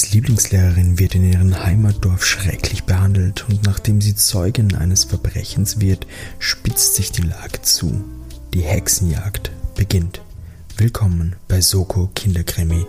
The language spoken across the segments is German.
TKKGs Lieblingslehrerin wird in ihrem Heimatdorf schrecklich behandelt und nachdem sie Zeugin eines Verbrechens wird, spitzt sich die Lage zu. Die Hexenjagd beginnt. Willkommen bei Soko Kinderkrimi.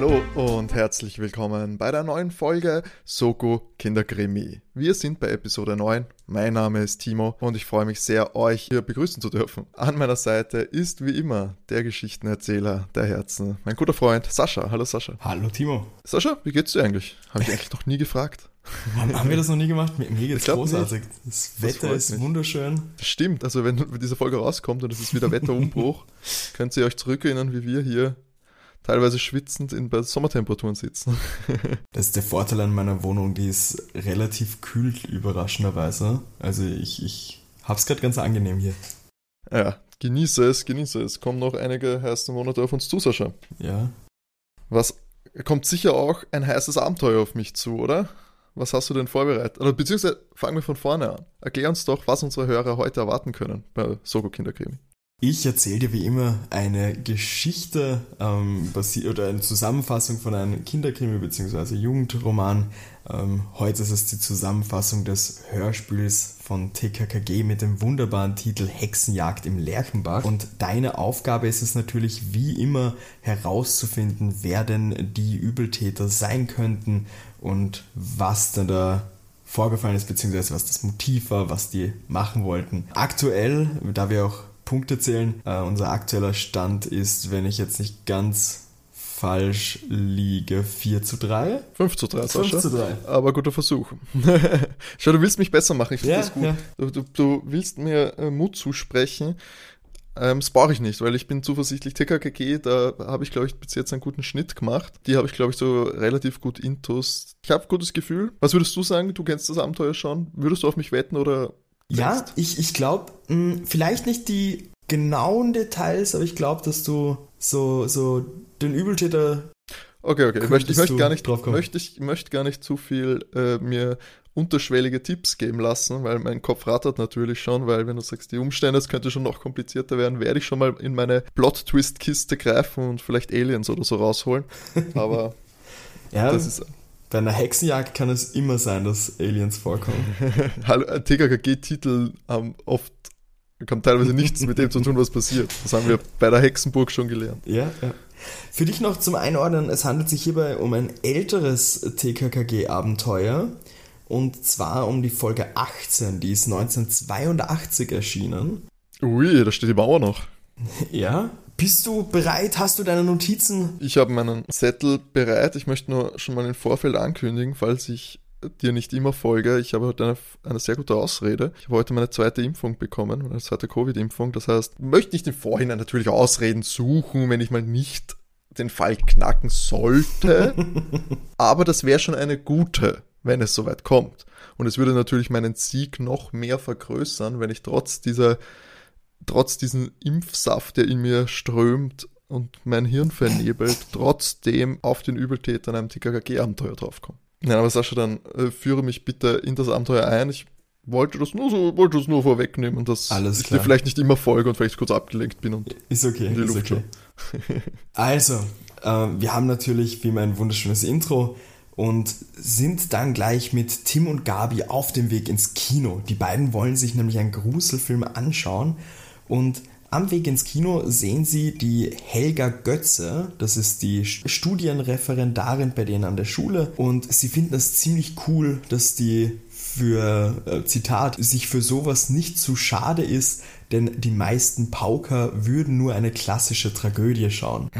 Hallo und herzlich willkommen bei der neuen Folge Soko Kinderkrimi. Wir sind bei Episode 9. Mein Name ist Timo und ich freue mich sehr, euch hier begrüßen zu dürfen. An meiner Seite ist wie immer der Geschichtenerzähler der Herzen, mein guter Freund Sascha. Hallo Sascha. Hallo Timo. Sascha, wie geht's dir eigentlich? Habe ich eigentlich noch nie gefragt. Haben wir das noch nie gemacht? Mir geht's großartig. Nicht. Das Wetter das ist wunderschön. Das stimmt. Also wenn diese Folge rauskommt und es ist wieder Wetterumbruch, könnt ihr euch zurückerinnern, wie wir hier teilweise schwitzend in, bei Sommertemperaturen sitzen. das ist der Vorteil an meiner Wohnung, die ist relativ kühl, überraschenderweise. Also ich, ich hab's gerade ganz angenehm hier. Ja, genieße es, genieße es. Kommen noch einige heiße Monate auf uns zu, Sascha. Ja. Was kommt sicher auch ein heißes Abenteuer auf mich zu, oder? Was hast du denn vorbereitet? Oder beziehungsweise fangen wir von vorne an. Erklär uns doch, was unsere Hörer heute erwarten können bei Soko Kinderkrimi. Ich erzähle dir wie immer eine Geschichte ähm, oder eine Zusammenfassung von einem Kinderkrimi bzw. Jugendroman. Ähm, heute ist es die Zusammenfassung des Hörspiels von TKKG mit dem wunderbaren Titel Hexenjagd im Lerchenbach. Und deine Aufgabe ist es natürlich wie immer herauszufinden, wer denn die Übeltäter sein könnten und was denn da vorgefallen ist, beziehungsweise was das Motiv war, was die machen wollten. Aktuell, da wir auch Punkte zählen. Uh, unser aktueller Stand ist, wenn ich jetzt nicht ganz falsch liege, 4 zu 3. 5 zu 3, 5 zu 3. Aber guter Versuch. Schau, du willst mich besser machen, ich finde ja, das gut. Ja. Du, du, du, willst mir äh, Mut zusprechen. Ähm, das brauche ich nicht, weil ich bin zuversichtlich. TKKG, da habe ich, glaube ich, bis jetzt einen guten Schnitt gemacht. Die habe ich, glaube ich, so relativ gut intus. Ich habe gutes Gefühl. Was würdest du sagen? Du kennst das Abenteuer schon. Würdest du auf mich wetten oder ja, ich, ich glaube, hm, vielleicht nicht die genauen Details, aber ich glaube, dass du so, so den Übeltäter. Okay, okay. Ich möchte, ich möchte gar nicht drauf kommen. Möchte, ich möchte gar nicht zu viel äh, mir unterschwellige Tipps geben lassen, weil mein Kopf rattert natürlich schon, weil wenn du sagst, die Umstände, es könnte schon noch komplizierter werden, werde ich schon mal in meine Plot-Twist-Kiste greifen und vielleicht Aliens oder so rausholen. Aber ja, das ist bei einer Hexenjagd kann es immer sein, dass Aliens vorkommen. TKKG-Titel haben oft haben teilweise nichts mit dem zu tun, was passiert. Das haben wir bei der Hexenburg schon gelernt. Ja, ja. Für dich noch zum Einordnen, es handelt sich hierbei um ein älteres TKKG-Abenteuer. Und zwar um die Folge 18, die ist 1982 erschienen. Ui, da steht die Mauer noch. Ja, bist du bereit? Hast du deine Notizen? Ich habe meinen Zettel bereit. Ich möchte nur schon mal im Vorfeld ankündigen, falls ich dir nicht immer folge. Ich habe heute eine, eine sehr gute Ausrede. Ich habe heute meine zweite Impfung bekommen, meine zweite Covid-Impfung. Das heißt, möchte nicht im Vorhinein natürlich Ausreden suchen, wenn ich mal nicht den Fall knacken sollte. aber das wäre schon eine gute, wenn es soweit kommt. Und es würde natürlich meinen Sieg noch mehr vergrößern, wenn ich trotz dieser trotz diesem Impfsaft, der in mir strömt und mein Hirn vernebelt, trotzdem auf den Übeltäter in einem TKKG-Abenteuer draufkomme. Nein, aber Sascha, dann äh, führe mich bitte in das Abenteuer ein. Ich wollte das nur so, wollte das nur vorwegnehmen, dass Alles ich dir vielleicht nicht immer folge und vielleicht kurz abgelenkt bin und ist okay, in die ist Luft okay. also, äh, wir haben natürlich wie mein wunderschönes Intro und sind dann gleich mit Tim und Gabi auf dem Weg ins Kino. Die beiden wollen sich nämlich einen Gruselfilm anschauen und am Weg ins Kino sehen Sie die Helga Götze, das ist die Studienreferendarin bei denen an der Schule. Und sie finden es ziemlich cool, dass die für, äh, Zitat, sich für sowas nicht zu schade ist, denn die meisten Pauker würden nur eine klassische Tragödie schauen.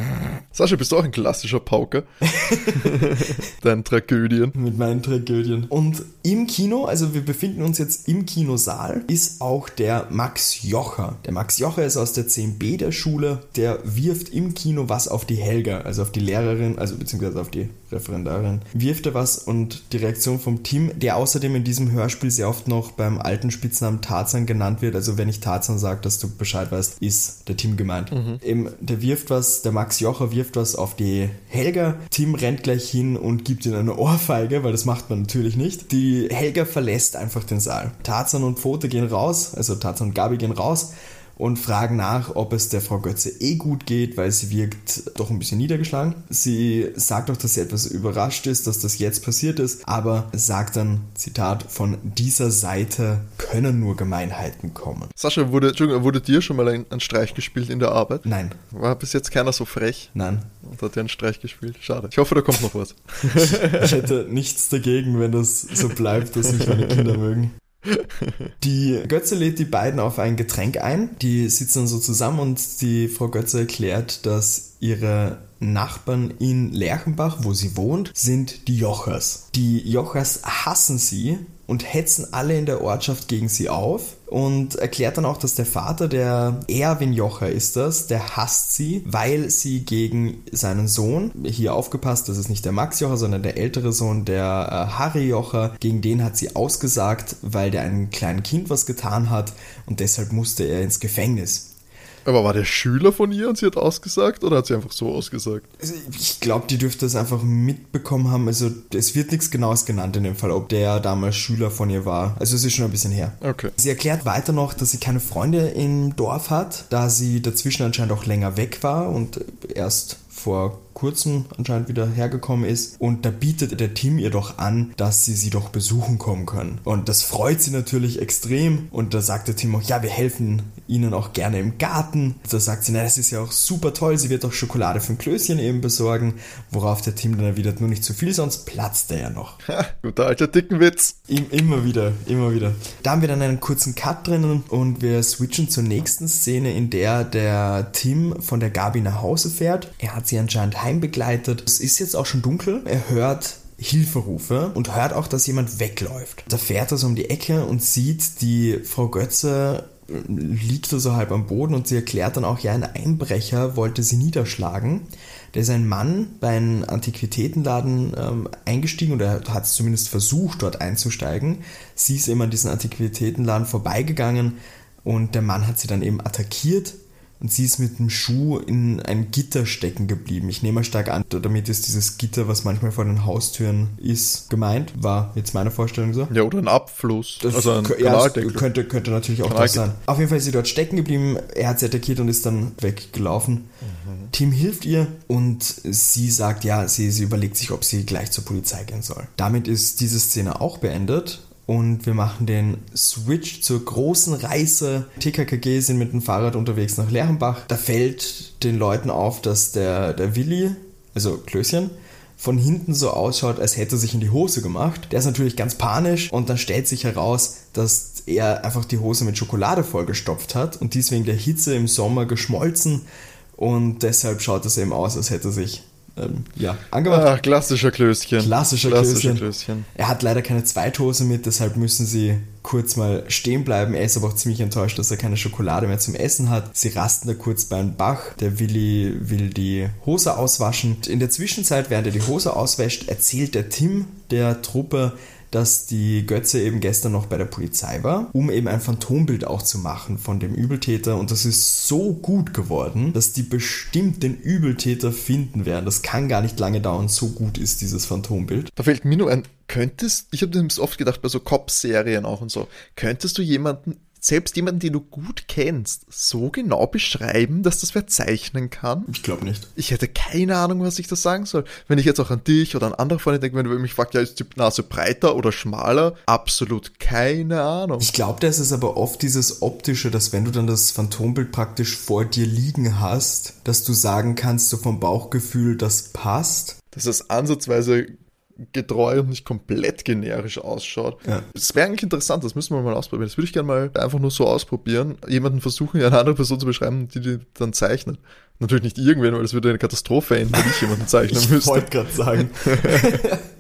Sascha, bist du auch ein klassischer Pauker? Deinen Tragödien. Mit meinen Tragödien. Und im Kino, also wir befinden uns jetzt im Kinosaal, ist auch der Max Jocher. Der Max Jocher ist aus der 10b der Schule, der wirft im Kino was auf die Helga, also auf die Lehrerin, also beziehungsweise auf die Referendarin, wirft er was und die Reaktion vom Team, der außerdem in diesem Hörspiel sehr oft noch beim alten Spitznamen Tarzan genannt wird, also wenn ich Tarzan sagt, dass du Bescheid weißt, ist der Tim gemeint. Mhm. Eben, der wirft was, der Max Jocher wirft was auf die Helga. Tim rennt gleich hin und gibt ihm eine Ohrfeige, weil das macht man natürlich nicht. Die Helga verlässt einfach den Saal. Tarzan und Pfote gehen raus, also Tarzan und Gabi gehen raus und fragen nach, ob es der Frau Götze eh gut geht, weil sie wirkt doch ein bisschen niedergeschlagen. Sie sagt auch, dass sie etwas überrascht ist, dass das jetzt passiert ist, aber sagt dann, Zitat, von dieser Seite können nur Gemeinheiten kommen. Sascha, wurde, wurde dir schon mal ein, ein Streich gespielt in der Arbeit? Nein. War bis jetzt keiner so frech? Nein. Und hat dir einen Streich gespielt? Schade. Ich hoffe, da kommt noch was. ich hätte nichts dagegen, wenn das so bleibt, dass mich meine Kinder mögen. Die Götze lädt die beiden auf ein Getränk ein. Die sitzen so zusammen und die Frau Götze erklärt, dass ihre Nachbarn in Lerchenbach, wo sie wohnt, sind die Jochers. Die Jochers hassen sie und hetzen alle in der Ortschaft gegen sie auf und erklärt dann auch, dass der Vater, der Erwin Jocher ist das, der hasst sie, weil sie gegen seinen Sohn, hier aufgepasst, das ist nicht der Max Jocher, sondern der ältere Sohn, der äh, Harry Jocher, gegen den hat sie ausgesagt, weil der einem kleinen Kind was getan hat und deshalb musste er ins Gefängnis. Aber war der Schüler von ihr und sie hat ausgesagt oder hat sie einfach so ausgesagt? Also ich glaube, die dürfte es einfach mitbekommen haben. Also es wird nichts Genaues genannt in dem Fall, ob der damals Schüler von ihr war. Also es ist schon ein bisschen her. Okay. Sie erklärt weiter noch, dass sie keine Freunde im Dorf hat, da sie dazwischen anscheinend auch länger weg war und erst vor kurzem anscheinend wieder hergekommen ist. Und da bietet der Team ihr doch an, dass sie sie doch besuchen kommen können. Und das freut sie natürlich extrem. Und da sagt der Team auch, ja, wir helfen ihnen auch gerne im Garten. Da sagt sie, na, das ist ja auch super toll, sie wird doch Schokolade für ein Klößchen eben besorgen. Worauf der Team dann erwidert, nur nicht zu viel, sonst platzt er ja noch. Ha, guter alter Dickenwitz. Immer wieder, immer wieder. Da haben wir dann einen kurzen Cut drinnen und wir switchen zur nächsten Szene, in der der Tim von der Gabi nach Hause fährt. Er hat sie anscheinend heimbegleitet. Es ist jetzt auch schon dunkel. Er hört Hilferufe und hört auch, dass jemand wegläuft. Da fährt er so um die Ecke und sieht die Frau Götze äh, liegt so halb am Boden und sie erklärt dann auch, ja, ein Einbrecher wollte sie niederschlagen. Da ist ein Mann bei einem Antiquitätenladen ähm, eingestiegen oder hat es zumindest versucht, dort einzusteigen. Sie ist eben an diesen Antiquitätenladen vorbeigegangen und der Mann hat sie dann eben attackiert und sie ist mit dem Schuh in ein Gitter stecken geblieben. Ich nehme mal stark an, damit ist dieses Gitter, was manchmal vor den Haustüren ist, gemeint. War jetzt meine Vorstellung so. Ja, oder ein Abfluss. Das also ein ja, könnte, könnte natürlich auch das sein. Auf jeden Fall ist sie dort stecken geblieben, er hat sie attackiert und ist dann weggelaufen. Mhm. Tim hilft ihr und sie sagt, ja, sie, sie überlegt sich, ob sie gleich zur Polizei gehen soll. Damit ist diese Szene auch beendet und wir machen den Switch zur großen Reise. TKKG sind mit dem Fahrrad unterwegs nach Lerchenbach. Da fällt den Leuten auf, dass der, der Willi, also Klößchen, von hinten so ausschaut, als hätte er sich in die Hose gemacht. Der ist natürlich ganz panisch und dann stellt sich heraus, dass er einfach die Hose mit Schokolade vollgestopft hat und dies wegen der Hitze im Sommer geschmolzen und deshalb schaut es eben aus, als hätte er sich ähm, ja, angemacht. Ah, klassischer Klößchen. Klassischer, klassischer Klößchen. Klößchen. Er hat leider keine Zweithose mit, deshalb müssen sie kurz mal stehen bleiben. Er ist aber auch ziemlich enttäuscht, dass er keine Schokolade mehr zum Essen hat. Sie rasten da kurz beim Bach. Der Willi will die Hose auswaschen. In der Zwischenzeit, während er die Hose auswäscht, erzählt der Tim der Truppe, dass die Götze eben gestern noch bei der Polizei war, um eben ein Phantombild auch zu machen von dem Übeltäter. Und das ist so gut geworden, dass die bestimmt den Übeltäter finden werden. Das kann gar nicht lange dauern, so gut ist dieses Phantombild. Da fällt mir nur ein, könntest, ich habe das oft gedacht bei so Cop-Serien auch und so, könntest du jemanden selbst jemanden, den du gut kennst, so genau beschreiben, dass das wer zeichnen kann? Ich glaube nicht. Ich hätte keine Ahnung, was ich da sagen soll. Wenn ich jetzt auch an dich oder an andere Freunde denke, wenn du mich fragst, ja, ist die Nase breiter oder schmaler? Absolut keine Ahnung. Ich glaube, das ist aber oft dieses Optische, dass wenn du dann das Phantombild praktisch vor dir liegen hast, dass du sagen kannst, so vom Bauchgefühl, das passt. Das ist ansatzweise getreu und nicht komplett generisch ausschaut. Ja. Das wäre eigentlich interessant, das müssen wir mal ausprobieren. Das würde ich gerne mal einfach nur so ausprobieren. Jemanden versuchen, eine andere Person zu beschreiben, die die dann zeichnet. Natürlich nicht irgendwen, weil das würde eine Katastrophe enden, wenn ich jemanden zeichnen müsste. Ich wollte gerade sagen.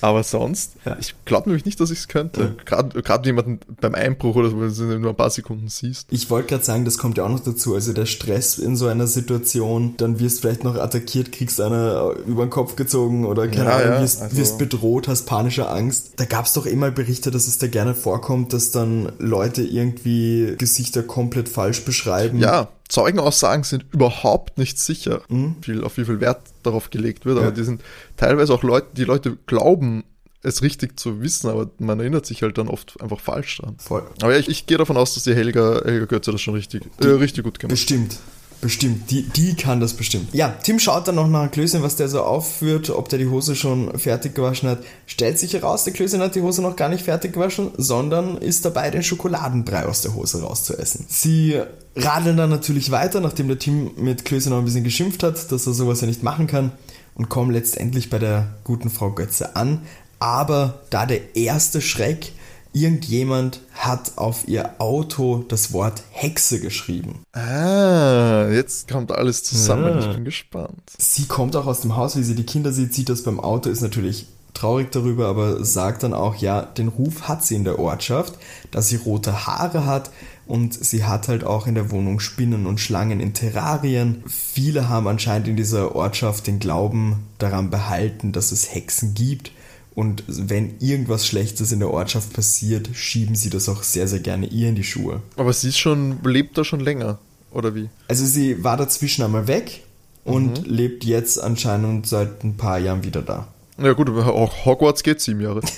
Aber sonst, ja. ich glaube nämlich nicht, dass ich es könnte. Ja. Gerade jemanden beim Einbruch oder so, wenn du nur ein paar Sekunden siehst. Ich wollte gerade sagen, das kommt ja auch noch dazu. Also der Stress in so einer Situation, dann wirst du vielleicht noch attackiert, kriegst einer über den Kopf gezogen oder keine ja, Ahnung, wirst, also wirst, bedroht, hast panische Angst. Da gab es doch immer Berichte, dass es da gerne vorkommt, dass dann Leute irgendwie Gesichter komplett falsch beschreiben. Ja, Zeugenaussagen sind überhaupt nicht sicher, mhm. viel, auf wie viel Wert darauf gelegt wird, aber die sind teilweise auch Leute, die Leute glauben es richtig zu wissen, aber man erinnert sich halt dann oft einfach falsch dran. Voll. Aber ja, ich, ich gehe davon aus, dass die Helga, Helga Götze das schon richtig, äh, richtig gut gemacht hat. Bestimmt. Bestimmt. Die, die kann das bestimmt. Ja, Tim schaut dann noch nach Klößchen, was der so aufführt, ob der die Hose schon fertig gewaschen hat. Stellt sich heraus, der Klößchen hat die Hose noch gar nicht fertig gewaschen, sondern ist dabei, den Schokoladenbrei aus der Hose rauszuessen. Sie radeln dann natürlich weiter, nachdem der Tim mit Klößchen noch ein bisschen geschimpft hat, dass er sowas ja nicht machen kann und kommen letztendlich bei der guten Frau Götze an. Aber da der erste Schreck, irgendjemand hat auf ihr Auto das Wort Hexe geschrieben. Ah, jetzt kommt alles zusammen. Ja. Ich bin gespannt. Sie kommt auch aus dem Haus, wie sie die Kinder sieht, sieht das beim Auto, ist natürlich traurig darüber, aber sagt dann auch, ja, den Ruf hat sie in der Ortschaft, dass sie rote Haare hat und sie hat halt auch in der Wohnung Spinnen und Schlangen in Terrarien. Viele haben anscheinend in dieser Ortschaft den Glauben daran behalten, dass es Hexen gibt. Und wenn irgendwas Schlechtes in der Ortschaft passiert, schieben sie das auch sehr, sehr gerne ihr in die Schuhe. Aber sie ist schon, lebt da schon länger, oder wie? Also sie war dazwischen einmal weg und lebt jetzt anscheinend seit ein paar Jahren wieder da. Ja gut, aber auch Hogwarts geht sieben Jahre.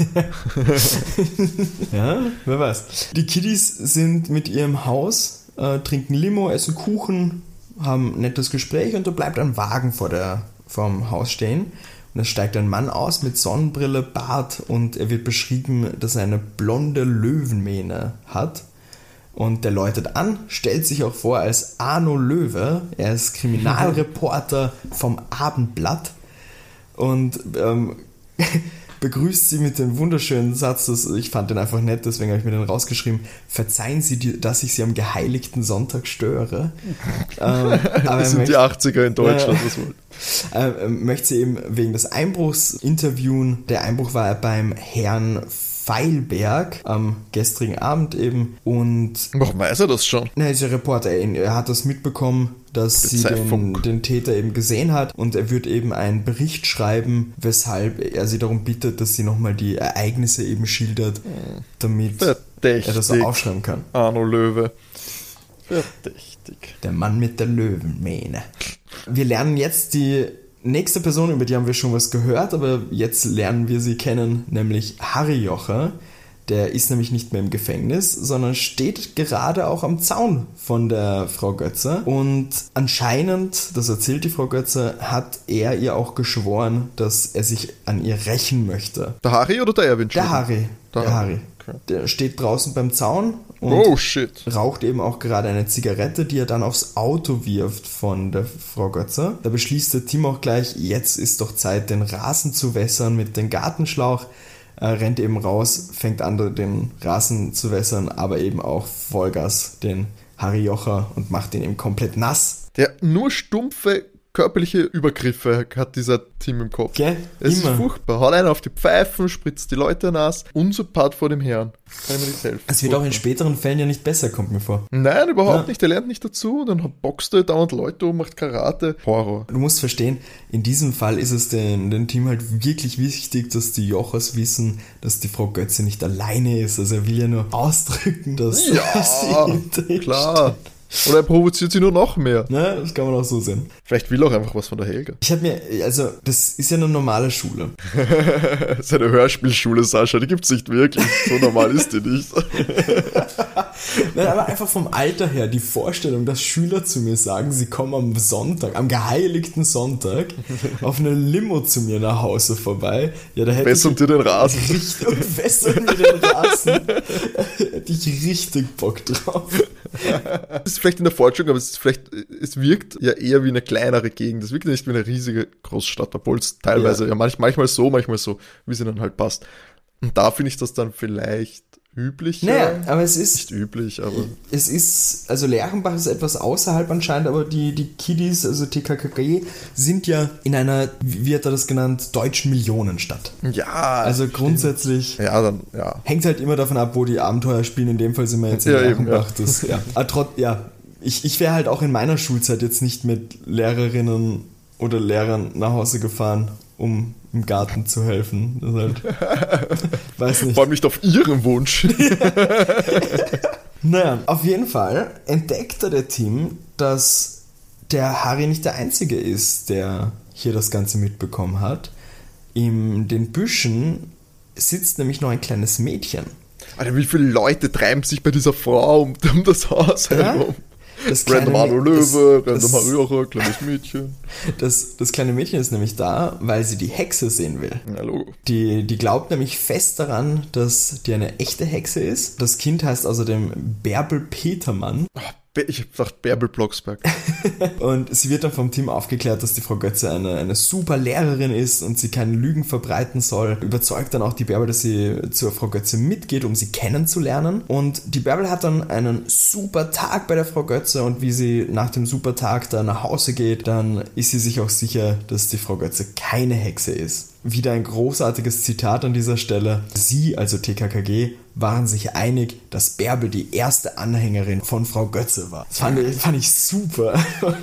Ja, wer weiß. Die Kiddies sind mit ihrem Haus, äh, trinken Limo, essen Kuchen, haben ein nettes Gespräch und da bleibt ein Wagen vor der, vorm Haus stehen. Und es steigt ein Mann aus mit Sonnenbrille, Bart und er wird beschrieben, dass er eine blonde Löwenmähne hat. Und der läutet an, stellt sich auch vor als Arno Löwe. Er ist Kriminalreporter vom Abendblatt und ähm, begrüßt sie mit dem wunderschönen Satz, das, ich fand den einfach nett, deswegen habe ich mir den rausgeschrieben, verzeihen Sie, die- dass ich Sie am geheiligten Sonntag störe. ähm, aber Das sind möchte- die 80er in Deutschland. das wohl. Äh, möchte sie eben wegen des Einbruchs interviewen. Der Einbruch war beim Herrn Feilberg am gestrigen Abend eben und Warum weiß er das schon? na, er ist ja Reporter, er, hat das mitbekommen, dass sie den, den Täter eben gesehen hat und er wird eben einen Bericht schreiben, weshalb er sie darum bittet, dass sie nochmal die Ereignisse eben schildert, damit er das Verdächtig. aufschreiben kann. Arno Löwe. Verdächtig. Der Mann mit der Löwenmähne. Wir lernen jetzt die nächste Person, über die haben wir schon was gehört, aber jetzt lernen wir sie kennen, nämlich Harry Jocher. Der ist nämlich nicht mehr im Gefängnis, sondern steht gerade auch am Zaun von der Frau Götze. Und anscheinend, das erzählt die Frau Götze, hat er ihr auch geschworen, dass er sich an ihr rächen möchte. Der Harry oder der Erwin? Der Harry. Der Der, Harry. Harry. Okay. Der steht draußen beim Zaun Oh shit. raucht eben auch gerade eine Zigarette, die er dann aufs Auto wirft von der Frau Götze. Da beschließt der Tim auch gleich, jetzt ist doch Zeit, den Rasen zu wässern mit dem Gartenschlauch. Er rennt eben raus, fängt an, den Rasen zu wässern, aber eben auch Vollgas den Harry Jocher und macht ihn eben komplett nass. Der nur stumpfe körperliche Übergriffe hat dieser Tim im Kopf. Gell? Es Immer. ist furchtbar. Haut einen auf die Pfeifen, spritzt die Leute nass. Unsympath vor dem Herrn. Kann ich mir nicht helfen. Es wird auch in späteren Fällen ja nicht besser, kommt mir vor. Nein, überhaupt Ja. nicht. Er lernt nicht dazu. Dann boxt er dauernd Leute um, macht Karate. Horror. Du musst verstehen, in diesem Fall ist es den, den Team halt wirklich wichtig, dass die Jochers wissen, dass die Frau Götze nicht alleine ist. Also er will ja nur ausdrücken, dass Ja, sie klar. Oder er provoziert sie nur noch mehr. Ne, das kann man auch so sehen. Vielleicht will er auch einfach was von der Helga. Ich habe mir, also das ist ja eine normale Schule. Seine Hörspielschule, Sascha, die gibt's nicht wirklich. So normal ist die nicht. Nein, aber einfach vom Alter her, die Vorstellung, dass Schüler zu mir sagen, sie kommen am Sonntag, am geheiligten Sonntag, auf eine Limo zu mir nach Hause vorbei. Ja, da hätte Bessern ich dir den Rasen. richtig wässern mir den Rasen. hätte ich richtig Bock drauf. Das ist vielleicht in der Forschung, aber es ist vielleicht, es wirkt ja eher wie eine kleinere Gegend. Es wirkt ja nicht wie eine riesige Großstadt, obwohl es teilweise Ja. ja, manch, manchmal so, manchmal so, wie sie dann halt passt. Und da finde ich das dann vielleicht üblicher. Naja, aber es ist, Nicht üblich, aber es ist, also Lerchenbach ist etwas außerhalb anscheinend, aber die, die Kiddies, also TKKG, sind ja in einer, wie hat er das genannt, deutschen Millionenstadt. ja. Also grundsätzlich ja, dann, ja. hängt halt immer davon ab, wo die Abenteuer spielen. In dem Fall sind wir jetzt in Ja, eben, Lerchenbach. Das, ja. Aber trotz, ja, ich, ich wäre halt auch in meiner Schulzeit jetzt nicht mit Lehrerinnen oder Lehrern nach Hause gefahren, um im Garten zu helfen. Das halt, weiß nicht. Vor allem nicht auf ihren Wunsch. Naja, auf jeden Fall entdeckte der Team, dass der Harry nicht der Einzige ist, der hier das Ganze mitbekommen hat. In den Büschen sitzt nämlich noch ein kleines Mädchen. Alter, wie viele Leute treiben sich bei dieser Frau um, um das Haus Ja? herum? Das Random Arno Löwe, das- Random Haröre, kleines Mädchen. Das, das kleine Mädchen ist nämlich da, weil sie die Hexe sehen will. Ja, Logo. Die, die glaubt nämlich fest daran, dass die eine echte Hexe ist. Das Kind heißt außerdem Bärbel Petermann. Be- Ich hab gedacht, Bärbel Blocksberg. Und sie wird dann vom Team aufgeklärt, dass die Frau Götze eine, eine super Lehrerin ist und sie keine Lügen verbreiten soll. Überzeugt dann auch die Bärbel, dass sie zur Frau Götze mitgeht, um sie kennenzulernen. Und die Bärbel hat dann einen super Tag bei der Frau Götze und wie sie nach dem super Tag da nach Hause geht, dann ist sie sich auch sicher, dass die Frau Götze keine Hexe ist. Wieder ein großartiges Zitat an dieser Stelle. Sie, also TKKG, waren sich einig, dass Bärbel die erste Anhängerin von Frau Götze war. Das fand ich, fand ich super.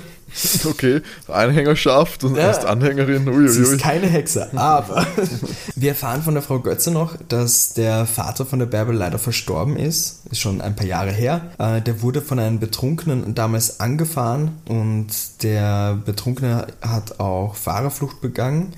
Okay, Anhängerschaft und Ja. erst Anhängerin. Sie Uiuiui. ist keine Hexe, aber wir erfahren von der Frau Götze noch, dass der Vater von der Bärbel leider verstorben ist. Ist schon ein paar Jahre her. Äh, Der wurde von einem Betrunkenen damals angefahren und der Betrunkene hat auch Fahrerflucht begangen.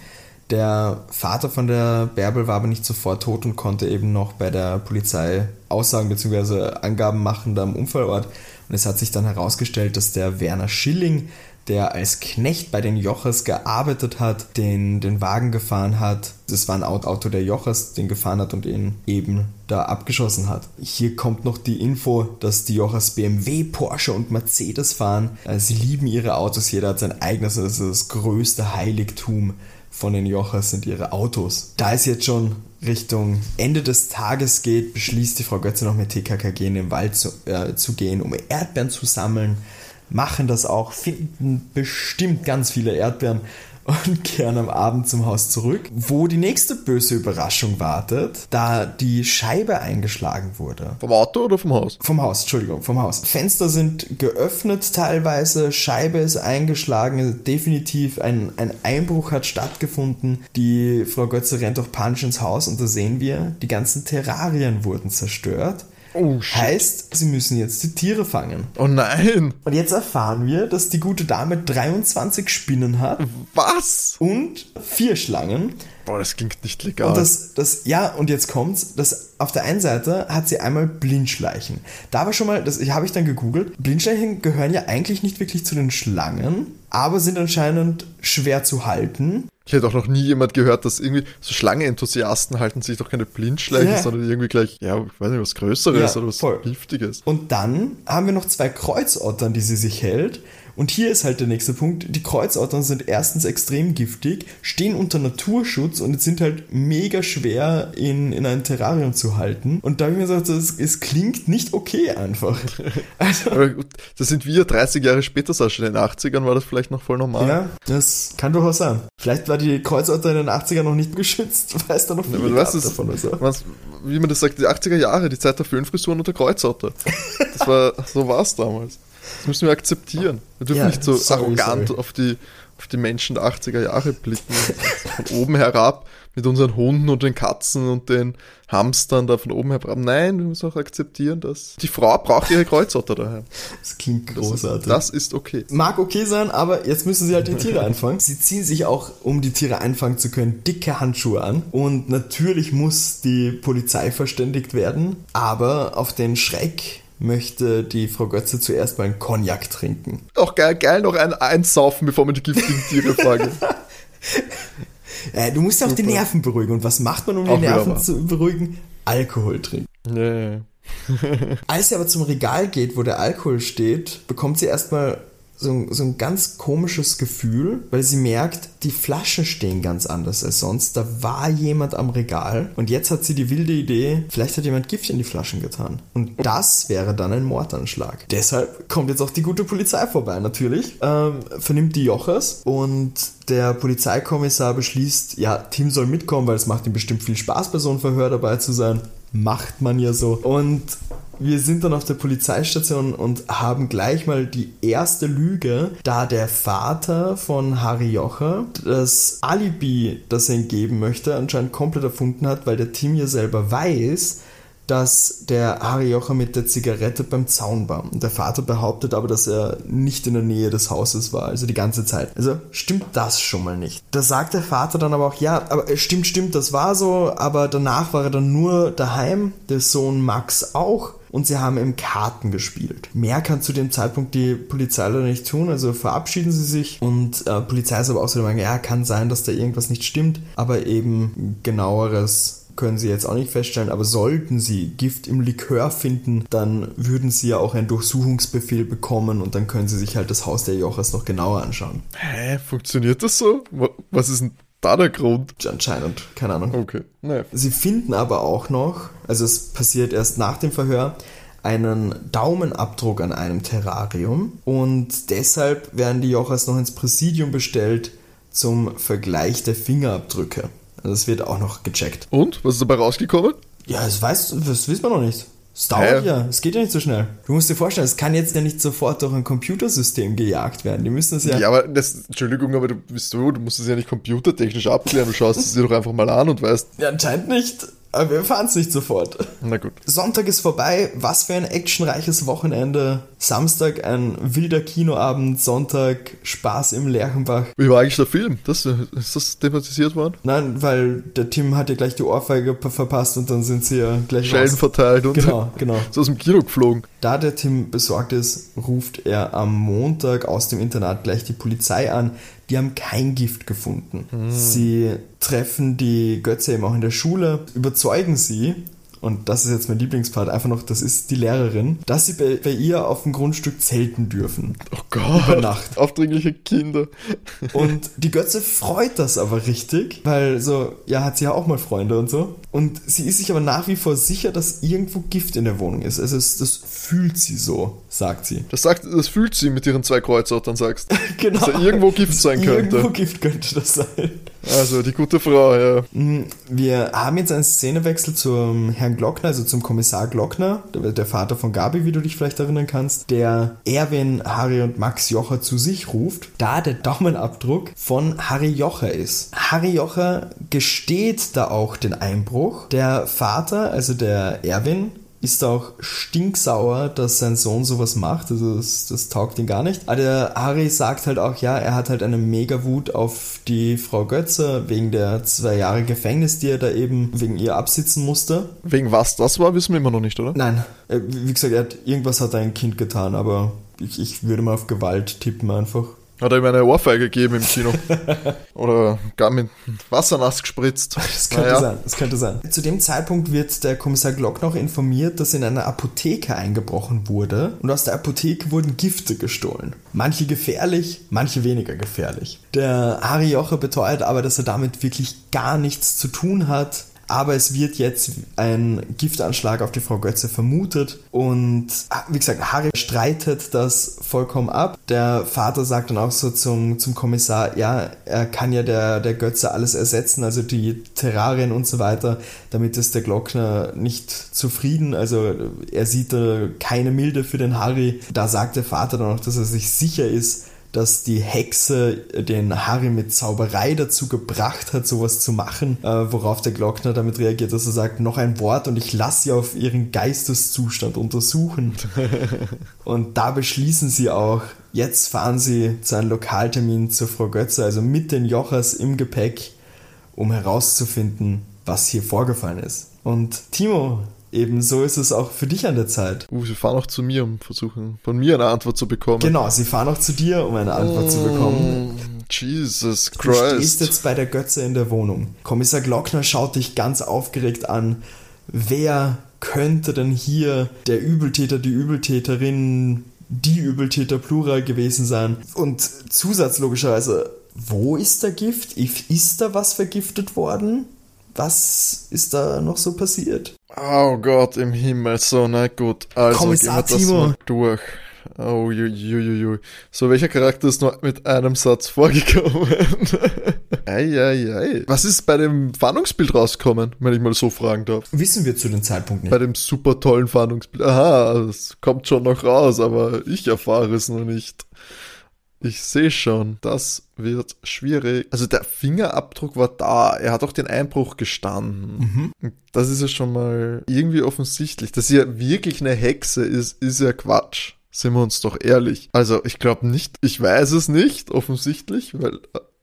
Der Vater von der Bärbel war aber nicht sofort tot und konnte eben noch bei der Polizei Aussagen bzw. Angaben machen da am Unfallort. Und es hat sich dann herausgestellt, dass der Werner Schilling, der als Knecht bei den Jochers gearbeitet hat, den, den Wagen gefahren hat. Das war ein Auto der Jochers, den gefahren hat und ihn eben da abgeschossen hat. Hier kommt noch die Info, dass die Jochers BMW, Porsche und Mercedes fahren. Äh, Sie lieben ihre Autos, jeder hat sein eigenes, das ist das größte Heiligtum von den Jochers sind ihre Autos. Da es jetzt schon Richtung Ende des Tages geht, beschließt die Frau Götze noch mit TKKG in den Wald zu, äh, zu gehen, um Erdbeeren zu sammeln. Machen das auch, finden bestimmt ganz viele Erdbeeren und kehren am Abend zum Haus zurück, wo die nächste böse Überraschung wartet, da die Scheibe eingeschlagen wurde. Vom Auto oder vom Haus? Vom Haus, Entschuldigung, vom Haus. Fenster sind geöffnet teilweise, Scheibe ist eingeschlagen, definitiv ein, ein Einbruch hat stattgefunden. Die Frau Götze rennt auch panisch ins Haus und da sehen wir, die ganzen Terrarien wurden zerstört. Oh, shit. Heißt, sie müssen jetzt die Tiere fangen. Oh nein. Und jetzt erfahren wir, dass die gute Dame 23 Spinnen hat Was? und vier Schlangen. Boah, das klingt nicht legal. Und das, das, ja, und jetzt kommt's, das, auf der einen Seite hat sie einmal Blindschleichen. Da war schon mal, das habe ich dann gegoogelt, Blindschleichen gehören ja eigentlich nicht wirklich zu den Schlangen, aber sind anscheinend schwer zu halten. ich hätte auch noch nie jemand gehört, dass irgendwie so Schlangenenthusiasten halten sich doch keine Blindschleichen, Ja. sondern irgendwie gleich, ja, ich weiß nicht, was Größeres Ja, oder was voll. Giftiges. Und dann haben wir noch zwei Kreuzottern, die sie sich hält. Und hier ist halt der nächste Punkt. Die Kreuzottern sind erstens extrem giftig, stehen unter Naturschutz und sind halt mega schwer in, in ein Terrarium zu halten. Und da habe ich mir gesagt, das, es klingt nicht okay einfach. Also, Aber gut, das sind wir 30 Jahre später, Sascha. In den 80ern war das vielleicht noch voll normal. Ja, das kann durchaus sein. Vielleicht war die Kreuzotter in den 80ern noch nicht geschützt, weil es da noch Ja, aber du weißt, das, davon oder so. was, wie man das sagt, die 80er Jahre, die Zeit der Föhnfrisuren und der Kreuzotter. Das war, so war es damals. Das müssen wir akzeptieren. Wir dürfen Ja, nicht so sorry, arrogant sorry. auf die, auf die Menschen der 80er Jahre blicken. Von oben herab mit unseren Hunden und den Katzen und den Hamstern da von oben herab. Nein, wir müssen auch akzeptieren, dass die Frau braucht ihre Kreuzotter daheim. Das klingt Das großartig. ist, das ist okay. Mag okay sein, aber jetzt müssen sie halt die Tiere einfangen. Sie ziehen sich auch, um die Tiere einfangen zu können, dicke Handschuhe an. Und natürlich muss die Polizei verständigt werden. Aber auf den Schreck möchte die Frau Götze zuerst mal einen Cognac trinken. Auch geil, geil noch ein einsaufen, bevor man die giftigen Tiere fangen. Äh, du musst ja auch die. Nerven beruhigen. Und was macht man, um die Auch wieder Nerven zu beruhigen? Alkohol trinken. Nee. Als sie aber zum Regal geht, wo der Alkohol steht, bekommt sie erstmal so, ein- so ein ganz komisches Gefühl, weil sie merkt, die Flaschen stehen ganz anders als sonst. Da war jemand am Regal und jetzt hat sie die wilde Idee, vielleicht hat jemand Gift in die Flaschen getan. Und das wäre dann ein Mordanschlag. Deshalb kommt jetzt auch die gute Polizei vorbei, natürlich. Ähm, vernimmt die Jochers und der Polizeikommissar beschließt, ja, Tim soll mitkommen, weil es macht ihm bestimmt viel Spaß, bei so einem Verhör dabei zu sein. Macht man ja so. Und wir sind dann auf der Polizeistation und haben gleich mal die erste Lüge, da der Vater von Harry Jocher das Alibi, das er ihm geben möchte, anscheinend komplett erfunden hat, weil der Tim ja selber weiß, dass der Harry Jocher mit der Zigarette beim Zaun war. Und der Vater behauptet aber, dass er nicht in der Nähe des Hauses war, also die ganze Zeit. Also stimmt das schon mal nicht. Da sagt der Vater dann aber auch, ja, aber äh, stimmt, stimmt, das war so, aber danach war er dann nur daheim, der Sohn Max auch und sie haben im Karten gespielt. Mehr kann zu dem Zeitpunkt die Polizei leider nicht tun, also verabschieden sie sich und äh, Polizei ist aber auch so der Meinung, ja, kann sein, dass da irgendwas nicht stimmt, aber eben genaueres können sie jetzt auch nicht feststellen, aber sollten sie Gift im Likör finden, dann würden sie ja auch einen Durchsuchungsbefehl bekommen und dann können sie sich halt das Haus der Jochers noch genauer anschauen. Hä, funktioniert das so? Was ist denn da der Grund? Anscheinend, keine Ahnung. Okay, naja. Sie finden aber auch noch, also es passiert erst nach dem Verhör, einen Daumenabdruck an einem Terrarium und deshalb werden die Jochers noch ins Präsidium bestellt zum Vergleich der Fingerabdrücke. Also es wird auch noch gecheckt. Und? Was ist dabei rausgekommen? Ja, das, weiß, das wissen wir noch nicht. Es dauert Hä? ja, es geht ja nicht so schnell. Du musst dir vorstellen, es kann jetzt ja nicht sofort durch ein Computersystem gejagt werden. Die müssen es ja. Ja, aber das, Entschuldigung, aber du bist du, du musst es ja nicht computertechnisch abklären. Du schaust es dir doch einfach mal an und weißt, Ja, anscheinend nicht. Aber wir fahren es nicht sofort. na gut. Sonntag ist vorbei. Was für ein actionreiches Wochenende. Samstag ein wilder Kinoabend. Sonntag Spaß im Lerchenbach. Wie war eigentlich der Film? Das, ist das thematisiert worden? Nein, weil der Tim hat ja gleich die Ohrfeige verpasst und dann sind sie ja gleich Schellen raus. verteilt und Genau, genau. so aus dem Kino geflogen. Da der Tim besorgt ist, ruft er am Montag aus dem Internat gleich die Polizei an. Die haben kein Gift gefunden. Sie treffen die Götze eben auch in der Schule, überzeugen sie, und das ist jetzt mein Lieblingspart, einfach noch, das ist die Lehrerin, dass sie bei, bei ihr auf dem Grundstück zelten dürfen. Oh Gott. Über Nacht. Aufdringliche Kinder. Und die Götze freut das aber richtig, weil so, ja, hat sie ja auch mal Freunde und so. Und sie ist sich aber nach wie vor sicher, dass irgendwo Gift in der Wohnung ist. Also es, das fühlt sie so, sagt sie. Das sagt, das fühlt sie mit ihren zwei Kreuzer, dann sagst. Genau. Dass da irgendwo Gift sein Irgendwo könnte. Gift könnte das sein. Also, die gute Frau, ja. Wir haben jetzt einen Szenewechsel zum Herrn Glockner, also zum Kommissar Glockner, der der Vater von Gabi, wie du dich vielleicht erinnern kannst, der Erwin, Harry und Max Jocher zu sich ruft, da der Daumenabdruck von Harry Jocher ist. Harry Jocher gesteht da auch den Einbruch. Der Vater, also der Erwin, ist auch stinksauer, dass sein Sohn sowas macht. Also das, das taugt ihn gar nicht. Aber der Harry sagt halt auch, ja, er hat halt eine mega Wut auf die Frau Götze wegen der zwei Jahre Gefängnis, die er da eben wegen ihr absitzen musste. Wegen was das war, wissen wir immer noch nicht, oder? Nein, äh, wie gesagt, er hat, irgendwas hat ein Kind getan, aber ich, ich würde mal auf Gewalt tippen einfach. Hat er ihm eine Ohrfeige gegeben im Kino? oder gar mit Wasser nass gespritzt? Das könnte Naja. sein, das könnte sein. Zu dem Zeitpunkt wird der Kommissar Glock noch informiert, dass in einer Apotheke eingebrochen wurde und aus der Apotheke wurden Gifte gestohlen. Manche gefährlich, manche weniger gefährlich. Der Harry Joche beteuert aber, dass er damit wirklich gar nichts zu tun hat. Aber es wird jetzt ein Giftanschlag auf die Frau Götze vermutet und ah, wie gesagt, Harry streitet das vollkommen ab. Der Vater sagt dann auch so zum, zum Kommissar, ja, er kann ja der, der Götze alles ersetzen, also die Terrarien und so weiter. Damit ist der Glockner nicht zufrieden, also er sieht da keine Milde für den Harry. Da sagt der Vater dann auch, dass er sich sicher ist, dass die Hexe den Harry mit Zauberei dazu gebracht hat, sowas zu machen, äh, worauf der Glockner damit reagiert, dass er sagt, noch ein Wort und ich lasse sie auf ihren Geisteszustand untersuchen. und da beschließen sie auch, jetzt fahren sie zu einem Lokaltermin zur Frau Götze, also mit den Jochers im Gepäck, um herauszufinden, was hier vorgefallen ist. Und Timo, ebenso ist es auch für dich an der Zeit. Uh, sie fahren auch zu mir, um versuchen, von mir eine Antwort zu bekommen. Genau, sie fahren auch zu dir, um eine Antwort zu bekommen. Mm, Jesus Du stehst Christ. jetzt bei der Götze in der Wohnung. Kommissar Glockner schaut dich ganz aufgeregt an. Wer könnte denn hier der Übeltäter, die Übeltäterin, die Übeltäter Plural gewesen sein? Und Zusatz logischerweise, wo ist der Gift? Ist da was vergiftet worden? Was ist da noch so passiert? Oh Gott im Himmel, so, na gut. Also Kommissar gehen wir das Timo. mal durch. Oh, ju, ju, ju, ju. So, welcher Charakter ist nur mit einem Satz vorgekommen? ei, ei, ei. Was ist bei dem Fahndungsbild rausgekommen, wenn ich mal so fragen darf? Wissen wir zu dem Zeitpunkt nicht. Bei dem super tollen Fahndungsbild. Aha, es kommt schon noch raus, aber ich erfahre es noch nicht. Ich sehe schon, das wird schwierig. Also der Fingerabdruck war da. Er hat auch den Einbruch gestanden. Mhm. Das ist ja schon mal irgendwie offensichtlich. Dass er wirklich eine Hexe ist, ist ja Quatsch. Sind wir uns doch ehrlich. Also ich glaube nicht, ich weiß es nicht, offensichtlich, weil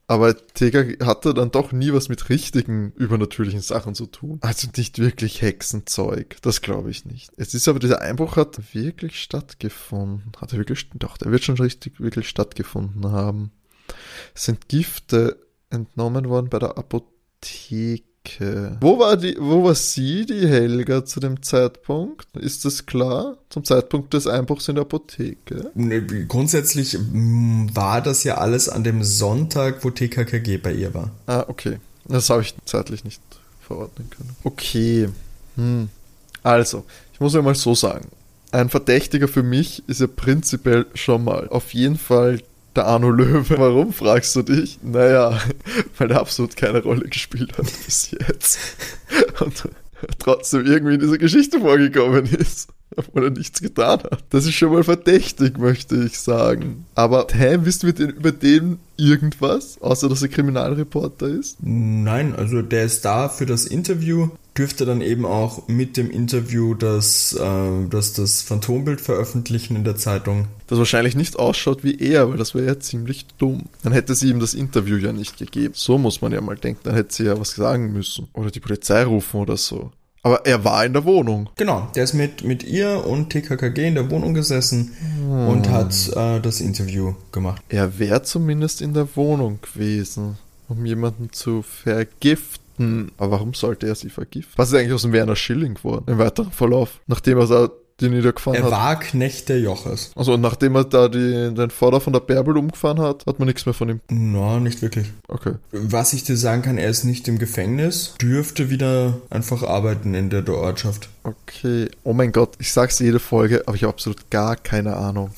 aber TK hatte dann doch nie was mit richtigen übernatürlichen Sachen zu tun. Also nicht wirklich Hexenzeug. Das glaube ich nicht. Es ist aber, dieser Einbruch hat wirklich stattgefunden. Hat er wirklich, doch, der wird schon richtig, wirklich stattgefunden haben. Es sind Gifte entnommen worden bei der Apotheke. Okay. Wo war die, wo war sie, die Helga, zu dem Zeitpunkt? Ist das klar? Zum Zeitpunkt des Einbruchs in der Apotheke? Grundsätzlich mm, war das ja alles an dem Sonntag, wo TKKG bei ihr war. Ah, okay. Das habe ich zeitlich nicht verordnen können. Okay. Hm. Also, ich muss ja mal so sagen. Ein Verdächtiger für mich ist ja prinzipiell schon mal auf jeden Fall der Arno Löwe. Warum, fragst du dich? Naja, weil er absolut keine Rolle gespielt hat bis jetzt. Und trotzdem irgendwie in dieser Geschichte vorgekommen ist. Obwohl er nichts getan hat. Das ist schon mal verdächtig, möchte ich sagen. Aber, hä, wissen wir denn über den irgendwas? Außer, dass er Kriminalreporter ist? Nein, also der ist da für das Interview dürfte dann eben auch mit dem Interview das, äh, das, das Phantombild veröffentlichen in der Zeitung. Das wahrscheinlich nicht ausschaut wie er, weil das wäre ja ziemlich dumm. Dann hätte sie ihm das Interview ja nicht gegeben. So muss man ja mal denken. Dann hätte sie ja was sagen müssen. Oder die Polizei rufen oder so. Aber er war in der Wohnung. Genau, der ist mit, mit ihr und TKKG in der Wohnung gesessen hm. und hat äh, das Interview gemacht. Er wäre zumindest in der Wohnung gewesen, um jemanden zu vergiften. Hm, aber warum sollte er sie vergiften? Was ist eigentlich aus dem Werner Schilling geworden im weiteren Verlauf? Nachdem er die niedergefahren er hat. Er war Knecht der Joches. Also nachdem er da die, den Vorder von der Bärbel umgefahren hat, hat man nichts mehr von ihm. Na, no, nicht wirklich. Okay. Was ich dir sagen kann, er ist nicht im Gefängnis, dürfte wieder einfach arbeiten in der Ortschaft. Okay. Oh mein Gott, ich sag's jede Folge, aber ich habe absolut gar keine Ahnung.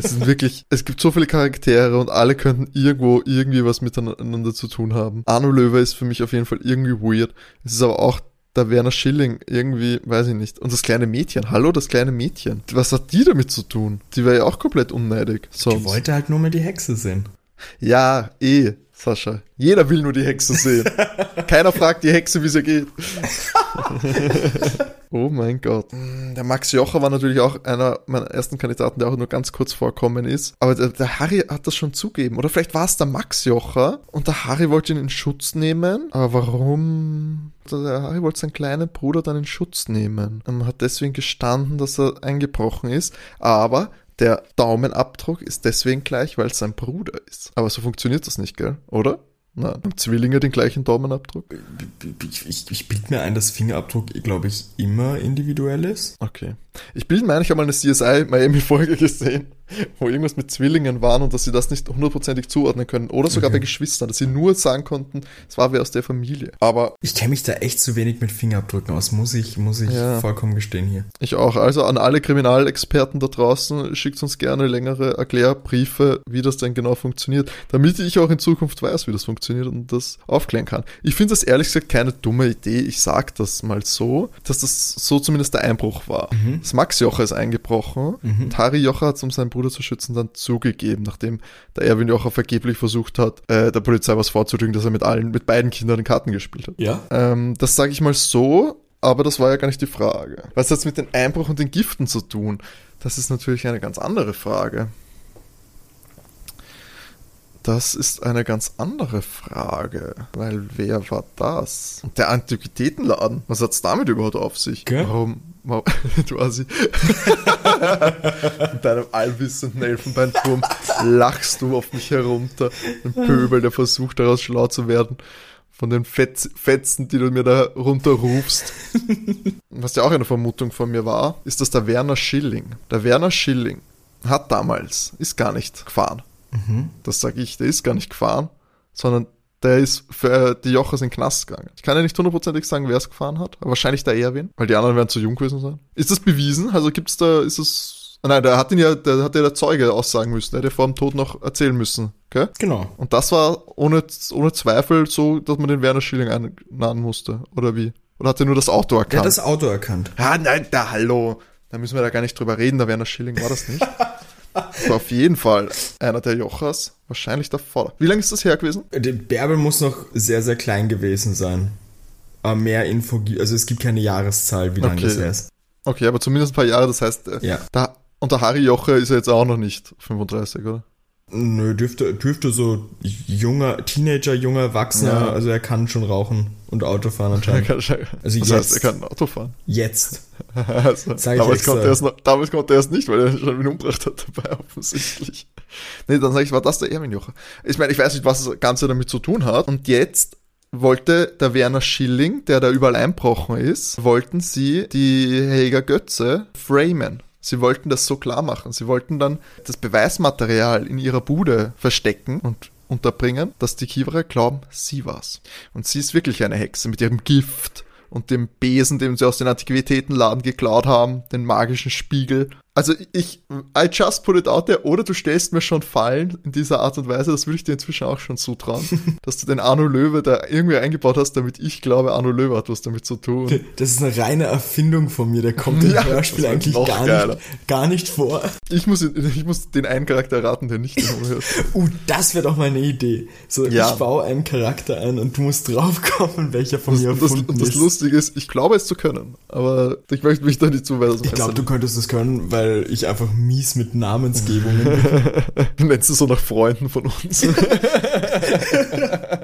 Es sind wirklich, es gibt so viele Charaktere und alle könnten irgendwo irgendwie was miteinander zu tun haben. Arno Löwe ist für mich auf jeden Fall irgendwie weird. Es ist aber auch der Werner Schilling irgendwie, weiß ich nicht. Und das kleine Mädchen, hallo, das kleine Mädchen. Was hat die damit zu tun? Die wäre ja auch komplett unneidig. Sonst. Die wollte halt nur mal die Hexe sehen. Ja, eh, Sascha. Jeder will nur die Hexe sehen. Keiner fragt die Hexe, wie sie geht. oh mein Gott. Mm, der Max Jocher war natürlich auch einer meiner ersten Kandidaten, der auch nur ganz kurz vorkommen ist. Aber der, der Harry hat das schon zugeben. Oder vielleicht war es der Max Jocher und der Harry wollte ihn in Schutz nehmen. Aber warum? Der Harry wollte seinen kleinen Bruder dann in Schutz nehmen. Und hat deswegen gestanden, dass er eingebrochen ist. Aber der Daumenabdruck ist deswegen gleich, weil es sein Bruder ist. Aber so funktioniert das nicht, gell? Oder? Na, haben Zwillinge den gleichen Daumenabdruck? Ich, ich, ich bilde mir ein, dass Fingerabdruck, glaube ich, immer individuell ist. Okay. Ich bilde mir ein, ich habe mal eine CSI Miami-Folge gesehen, wo irgendwas mit Zwillingen waren und dass sie das nicht hundertprozentig zuordnen können. Oder sogar okay. bei Geschwistern, dass sie nur sagen konnten, es war wer aus der Familie. Aber. Ich kenne mich da echt zu wenig mit Fingerabdrücken aus, muss ich, muss ich ja. vollkommen gestehen hier. Ich auch. Also an alle Kriminalexperten da draußen, schickt uns gerne längere Erklärbriefe, wie das denn genau funktioniert, damit ich auch in Zukunft weiß, wie das funktioniert und das aufklären kann. Ich finde das ehrlich gesagt keine dumme Idee. Ich sage das mal so, dass das so zumindest der Einbruch war. Mhm. Das Max Jocher ist eingebrochen mhm. Harry Jocher hat es, um seinen Bruder zu schützen, dann zugegeben, nachdem der Erwin Jocher vergeblich versucht hat, äh, der Polizei was vorzudrücken, dass er mit allen, mit beiden Kindern Karten gespielt hat. Ja. Ähm, das sage ich mal so, aber das war ja gar nicht die Frage. Was hat es mit dem Einbruch und den Giften zu tun? Das ist natürlich eine ganz andere Frage. Das ist eine ganz andere Frage, weil wer war das? Der Antiquitätenladen, was hat es damit überhaupt auf sich? Okay. Warum, du Assi. Mit deinem allwissenden Elfenbeinturm lachst du auf mich herunter. Ein Pöbel, der versucht, daraus schlau zu werden. Von den Fetz Fetzen, die du mir da runterrufst. Was ja auch eine Vermutung von mir war, ist, dass der Werner Schilling, der Werner Schilling hat damals, ist gar nicht gefahren. Mhm. Das sage ich, der ist gar nicht gefahren, sondern der ist für die Jochers in den Knast gegangen. Ich kann ja nicht hundertprozentig sagen, wer es gefahren hat, aber wahrscheinlich der Erwin, weil die anderen werden zu jung gewesen sein. Ist das bewiesen? Also gibt es da, ist es. Nein, der hat ihn ja, der hat ja der Zeuge aussagen müssen, der hätte vor dem Tod noch erzählen müssen. Okay? Genau. Und das war ohne, ohne Zweifel so, dass man den Werner Schilling einladen musste, oder wie? Oder hat er nur das Auto erkannt? Der hat das Auto erkannt. Ja, nein, da hallo. Da müssen wir da gar nicht drüber reden, der Werner Schilling war das nicht. Das war auf jeden Fall einer der Jochas, wahrscheinlich der Vater. Wie lange ist das her gewesen? Der Bärbel muss noch sehr, sehr klein gewesen sein. Aber mehr Info, also es gibt keine Jahreszahl, wie lange Okay. das her ist. Okay, aber zumindest ein paar Jahre, das heißt, äh, Ja. da, und der Harry Joche ist ja jetzt auch noch nicht 35, oder? Nö, dürfte, dürfte so junger, Teenager, junger Erwachsener, Ja. also er kann schon rauchen und Auto fahren anscheinend. Also Also das jetzt. heißt, er kann Auto fahren. Jetzt. Also, damals, konnte er es noch, damals konnte er es nicht, weil er schon wen umgebracht hat dabei, offensichtlich. Nee, dann sage ich, war das der Erwin Joche? Ich meine, ich weiß nicht, was das Ganze damit zu tun hat. Und jetzt wollte der Werner Schilling, der da überall einbrochen ist, wollten sie die Helga Götze framen. Sie wollten das so klar machen. Sie wollten dann das Beweismaterial in ihrer Bude verstecken und unterbringen, dass die Kiewerer glauben, sie war's. Und sie ist wirklich eine Hexe mit ihrem Gift und dem Besen, den sie aus den Antiquitätenladen geklaut haben, den magischen Spiegel. Also ich, I just put it out there, oder du stellst mir schon Fallen in dieser Art und Weise, das würde ich dir inzwischen auch schon zutrauen, dass du den Arno Löwe da irgendwie eingebaut hast, damit ich glaube, Arno Löwe hat was damit zu tun. Das ist eine reine Erfindung von mir, der kommt im Ja, Hörspiel das wär eigentlich gar geiler. nicht, gar nicht vor. Ich muss, ich muss den einen Charakter raten, der nicht im Hörspiel Uh, das wäre doch mal eine Idee. So, Ja. ich baue einen Charakter ein und du musst draufkommen, welcher von mir Und das, erfunden und das ist. Lustige ist, ich glaube es zu können, aber ich möchte mich da nicht zuweisen. Ich glaube, du könntest das können, weil ich einfach mies mit Namensgebungen bin. Du nennst es so nach Freunden von uns.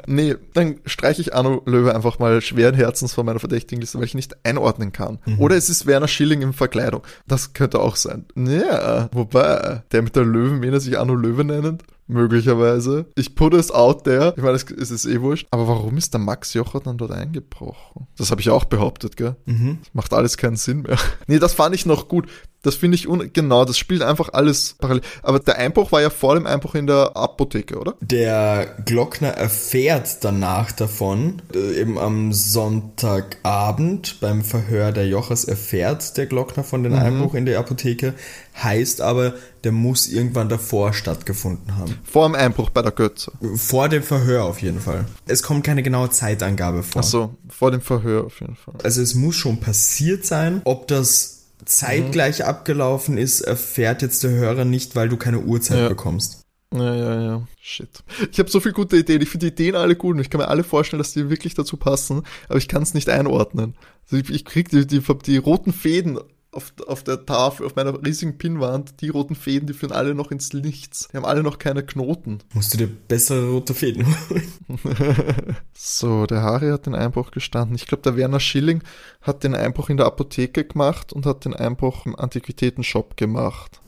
nee, dann streiche ich Arno Löwe einfach mal schweren Herzens von meiner Verdächtigenliste, weil ich nicht einordnen kann. Oder es ist Werner Schilling in Verkleidung. Das könnte auch sein. Ja, wobei, der mit der Löwenmähne sich Arno Löwe nennt, möglicherweise. Ich put es out there. Ich meine, es ist eh wurscht. Aber warum ist der Max Jocher dann dort eingebrochen? Das habe ich auch behauptet, gell? Mhm. Das macht alles keinen Sinn mehr. Nee, das fand ich noch gut. Das finde ich un genau, das spielt einfach alles parallel. Aber der Einbruch war ja vor dem Einbruch in der Apotheke, oder? Der Glockner erfährt danach davon, äh, eben am Sonntagabend beim Verhör der Jochers erfährt der Glockner von Mhm. dem Einbruch in der Apotheke, heißt aber, der muss irgendwann davor stattgefunden haben. Vor dem Einbruch bei der Götze. Vor dem Verhör auf jeden Fall. Es kommt keine genaue Zeitangabe vor. Ach so, vor dem Verhör auf jeden Fall. Also es muss schon passiert sein. Ob das zeitgleich abgelaufen ist, erfährt jetzt der Hörer nicht, weil du keine Uhrzeit Ja. bekommst. Ja, ja, ja. Shit. Ich habe so viele gute Ideen. Ich finde die Ideen alle gut und ich kann mir alle vorstellen, dass die wirklich dazu passen, aber ich kann es nicht einordnen. Also ich, ich krieg die, die, die roten Fäden auf, auf der Tafel, auf meiner riesigen Pinnwand, die roten Fäden, die führen alle noch ins Nichts. Die haben alle noch keine Knoten. Musst du dir bessere rote Fäden holen. So, der Harry hat den Einbruch gestanden. Ich glaube, der Werner Schilling hat den Einbruch in der Apotheke gemacht und hat den Einbruch im Antiquitätenshop gemacht.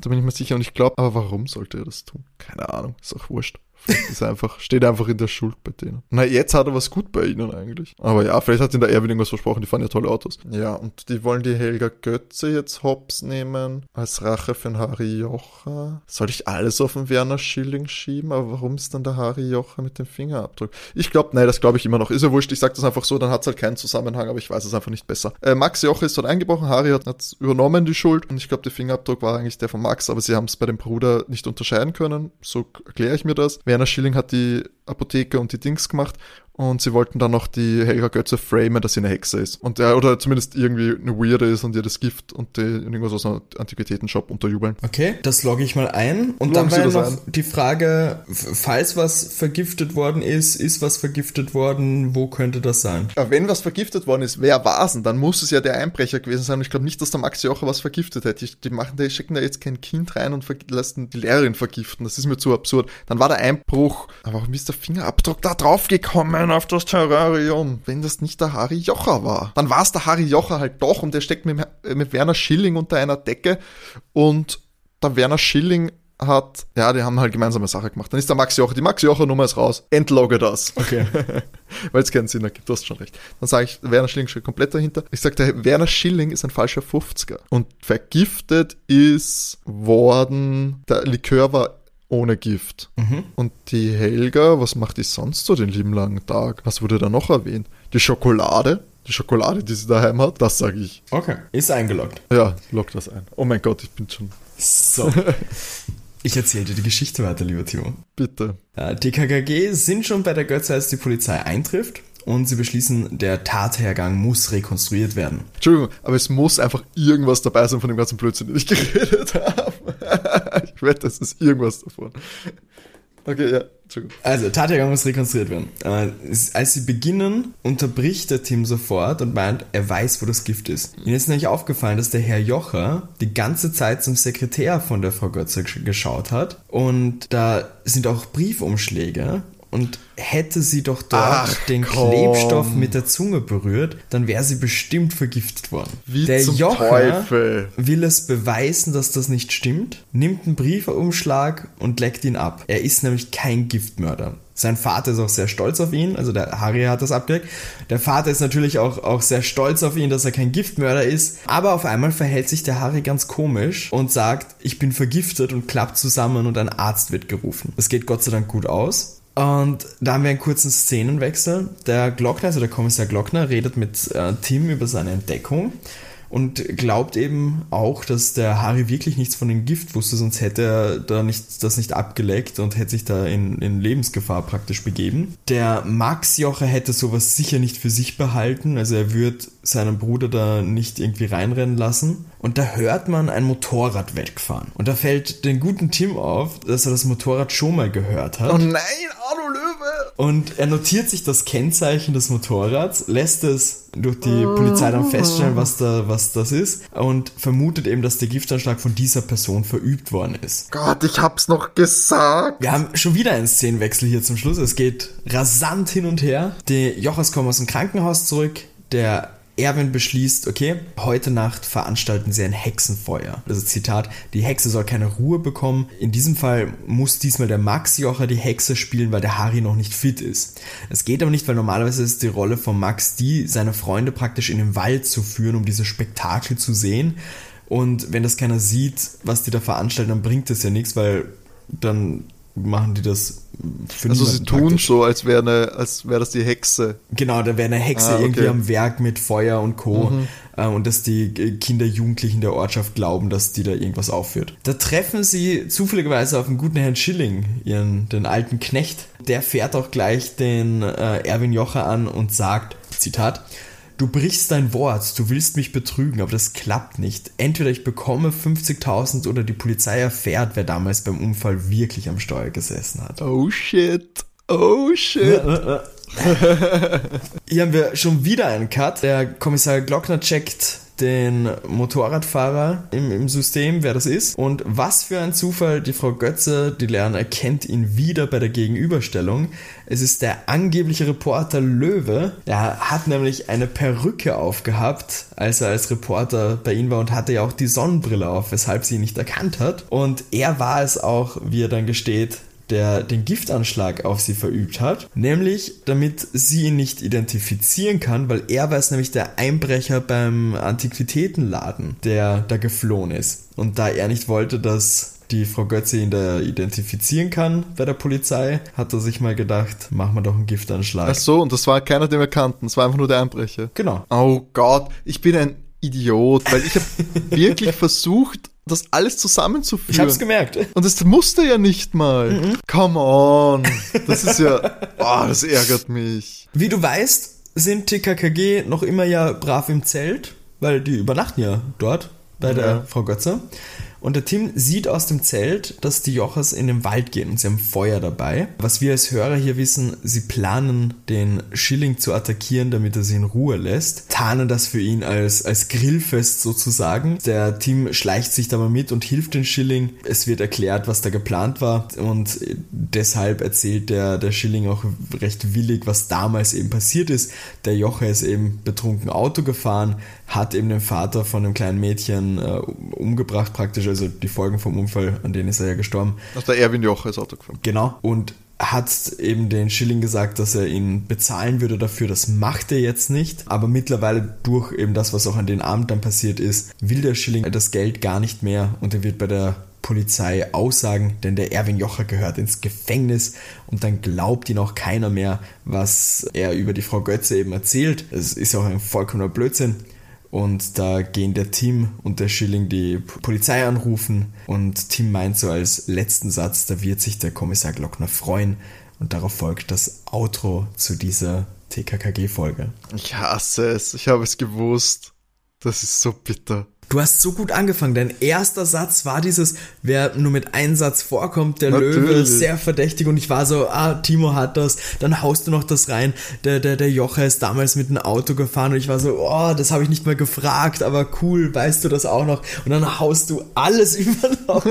Da bin ich mir sicher und ich glaube, aber warum sollte er das tun? Keine Ahnung, ist auch wurscht. Ist einfach, steht einfach in der Schuld bei denen. Na, jetzt hat er was gut bei ihnen eigentlich. Aber ja, vielleicht hat ihn der Erwin irgendwas versprochen, die fahren ja tolle Autos. Ja, und die wollen die Helga Götze jetzt hops nehmen, als Rache für den Harry Jocher. Soll ich alles auf den Werner Schilling schieben? Aber warum ist dann der Harry Jocher mit dem Fingerabdruck? Ich glaube, nein, das glaube ich immer noch. Ist ja wurscht, ich sag das einfach so, dann hat es halt keinen Zusammenhang, aber ich weiß es einfach nicht besser. Äh, Max Jocher ist dort eingebrochen, Harry hat übernommen, die Schuld. Und ich glaube, der Fingerabdruck war eigentlich der von Max, aber sie haben es bei dem Bruder nicht unterscheiden können. So erkläre ich mir das. Werner Schilling hat die Apotheke und die Dings gemacht und sie wollten dann noch die Helga Götze framen, dass sie eine Hexe ist. Und der, oder zumindest irgendwie eine Weirde ist und ihr das Gift und die, irgendwas aus einem Antiquitätenshop unterjubeln. Okay, das logge ich mal ein. Und Loggen dann war ja noch ein. die Frage, falls was vergiftet worden ist, ist was vergiftet worden, wo könnte das sein? Aber wenn was vergiftet worden ist, wer war's denn? Dann muss es ja der Einbrecher gewesen sein. Und ich glaube nicht, dass der Max Jocher was vergiftet hätte. Die, die machen, die schicken da jetzt kein Kind rein und lassen die Lehrerin vergiften. Das ist mir zu absurd. Dann war der Einbruch. Aber warum ist der Fingerabdruck da drauf gekommen auf das Terrarium? Wenn das nicht der Harry Jocher war. Dann war es der Harry Jocher halt doch und der steckt mit, mit Werner Schilling unter einer Decke und der Werner Schilling hat, ja, die haben halt gemeinsame Sache gemacht. Dann ist der Max Jocher, die Max Jocher Nummer ist raus. Entlogge das. Okay. Weil es keinen Sinn ergibt, du hast schon recht. Dann sage ich, Werner Schilling steht komplett dahinter. Ich sage, der Werner Schilling ist ein falscher 50er. Und vergiftet ist worden, der Likör war ohne Gift. Und die Helga, was macht die sonst so den lieben langen Tag? Was wurde da noch erwähnt? Die Schokolade? Die Schokolade, die sie daheim hat? Das sage ich. Okay. Ist eingeloggt. Ja, lock das ein. Oh mein Gott, ich bin schon... So. Ich erzähle dir die Geschichte weiter, lieber Timo. Bitte. Ja, Die KKG sind schon bei der Götze, als die Polizei eintrifft und sie beschließen, der Tathergang muss rekonstruiert werden. Entschuldigung, aber es muss einfach irgendwas dabei sein von dem ganzen Blödsinn, den ich geredet habe. ich wette, es ist irgendwas davon. Okay, ja. Also, Tathergang muss rekonstruiert werden. Äh, als sie beginnen, unterbricht der Tim sofort und meint, er weiß, wo das Gift ist. Ihnen ist nämlich aufgefallen, dass der Herr Jocher die ganze Zeit zum Sekretär von der Frau Götze geschaut hat. Und da sind auch Briefumschläge und hätte sie doch dort Ach, den komm. Klebstoff mit der Zunge berührt, dann wäre sie bestimmt vergiftet worden. Wie der zum Jocher Teufel. will es beweisen, dass das nicht stimmt, nimmt einen Briefumschlag und leckt ihn ab. Er ist nämlich kein Giftmörder. Sein Vater ist auch sehr stolz auf ihn, also der Harry hat das abgedeckt. Der Vater ist natürlich auch, auch sehr stolz auf ihn, dass er kein Giftmörder ist. Aber auf einmal verhält sich der Harry ganz komisch und sagt, ich bin vergiftet und klappt zusammen und ein Arzt wird gerufen. Das geht Gott sei Dank gut aus. Und da haben wir einen kurzen Szenenwechsel. Der Glockner, also der Kommissar Glockner, redet mit äh, Tim über seine Entdeckung und glaubt eben auch, dass der Harry wirklich nichts von dem Gift wusste, sonst hätte er da nicht, das nicht abgeleckt und hätte sich da in, in Lebensgefahr praktisch begeben. Der Max Jocher hätte sowas sicher nicht für sich behalten, also er würde seinen Bruder da nicht irgendwie reinrennen lassen. Und da hört man ein Motorrad wegfahren. Und da fällt den guten Tim auf, dass er das Motorrad schon mal gehört hat. Oh nein, Arno Löwe! Und er notiert sich das Kennzeichen des Motorrads, lässt es durch die Polizei dann feststellen, was, da, was das ist und vermutet eben, dass der Giftanschlag von dieser Person verübt worden ist. Gott, ich hab's noch gesagt. Wir haben schon wieder einen Szenenwechsel hier zum Schluss. Es geht rasant hin und her. Die Jochers kommen aus dem Krankenhaus zurück. Der Erwin beschließt, okay, heute Nacht veranstalten sie ein Hexenfeuer. Also Zitat, die Hexe soll keine Ruhe bekommen. In diesem Fall muss diesmal der Max Jocher die Hexe spielen, weil der Harry noch nicht fit ist. Es geht aber nicht, weil normalerweise ist die Rolle von Max die, seine Freunde praktisch in den Wald zu führen, um dieses Spektakel zu sehen. Und wenn das keiner sieht, was die da veranstalten, dann bringt das ja nichts, weil dann machen die das für Also sie tun praktisch. so, als wäre als wäre das die Hexe. Genau, da wäre eine Hexe ah, okay. irgendwie am Werk mit Feuer und Co. Mhm. Äh, und dass die Kinder, Jugendlichen der Ortschaft glauben, dass die da irgendwas aufführt. Da treffen sie zufälligerweise auf einen guten Herrn Schilling, ihren, den alten Knecht. Der fährt auch gleich den äh, Erwin Jocher an und sagt, Zitat, Du brichst dein Wort, du willst mich betrügen, aber das klappt nicht. Entweder ich bekomme 50.000 oder die Polizei erfährt, wer damals beim Unfall wirklich am Steuer gesessen hat. Oh shit. Oh shit. Hier haben wir schon wieder einen Cut. Der Kommissar Glockner checkt den Motorradfahrer im, im System, wer das ist. Und was für ein Zufall, die Frau Götze, die Lehrerin, erkennt ihn wieder bei der Gegenüberstellung. Es ist der angebliche Reporter Löwe. Der hat nämlich eine Perücke aufgehabt, als er als Reporter bei ihm war und hatte ja auch die Sonnenbrille auf, weshalb sie ihn nicht erkannt hat. Und er war es auch, wie er dann gesteht, der den Giftanschlag auf sie verübt hat, nämlich damit sie ihn nicht identifizieren kann, weil er war es nämlich der Einbrecher beim Antiquitätenladen, der da geflohen ist. Und da er nicht wollte, dass die Frau Götze ihn da identifizieren kann bei der Polizei, hat er sich mal gedacht, machen wir doch einen Giftanschlag. Ach so, und das war keiner, den wir kannten, es war einfach nur der Einbrecher. Genau. Oh Gott, ich bin ein Idiot, weil ich habe wirklich versucht, das alles zusammenzuführen. Ich hab's gemerkt. Und das musste ja nicht mal. Mhm. Come on. Das ist ja, oh, das ärgert mich. Wie du weißt, sind TKKG noch immer ja brav im Zelt, weil die übernachten ja dort bei der ja. Frau Götze. Und der Tim sieht aus dem Zelt, dass die Jochers in den Wald gehen und sie haben Feuer dabei. Was wir als Hörer hier wissen, sie planen, den Schilling zu attackieren, damit er sie in Ruhe lässt. Tarnen das für ihn als, als Grillfest sozusagen. Der Tim schleicht sich da mal mit und hilft den Schilling. Es wird erklärt, was da geplant war und deshalb erzählt der, der Schilling auch recht willig, was damals eben passiert ist. Der Jocher ist eben betrunken Auto gefahren, hat eben den Vater von einem kleinen Mädchen äh, umgebracht praktisch also die Folgen vom Unfall, an denen ist er ja gestorben. Also der Erwin Joch ist Auto gefahren. Genau. Und hat eben den Schilling gesagt, dass er ihn bezahlen würde dafür. Das macht er jetzt nicht. Aber mittlerweile durch eben das, was auch an den Abend dann passiert ist, will der Schilling das Geld gar nicht mehr und er wird bei der Polizei aussagen, denn der Erwin Jocher gehört ins Gefängnis und dann glaubt ihn auch keiner mehr, was er über die Frau Götze eben erzählt. Es ist ja auch ein vollkommener Blödsinn. Und da gehen der Tim und der Schilling die Polizei anrufen und Tim meint so als letzten Satz, da wird sich der Kommissar Glockner freuen Und darauf folgt das Outro zu dieser TKKG-Folge. Ich hasse es. Ich habe es gewusst. Das ist so bitter. Du hast so gut angefangen. Dein erster Satz war dieses, wer nur mit einem Satz vorkommt, der Natürlich. Löwe, sehr verdächtig. Und ich war so, ah, Timo hat das. Dann haust du noch das rein. Der, der, der Joche ist damals mit einem Auto gefahren und ich war so, oh, das habe ich nicht mal gefragt, aber cool, weißt du das auch noch? Und dann haust du alles über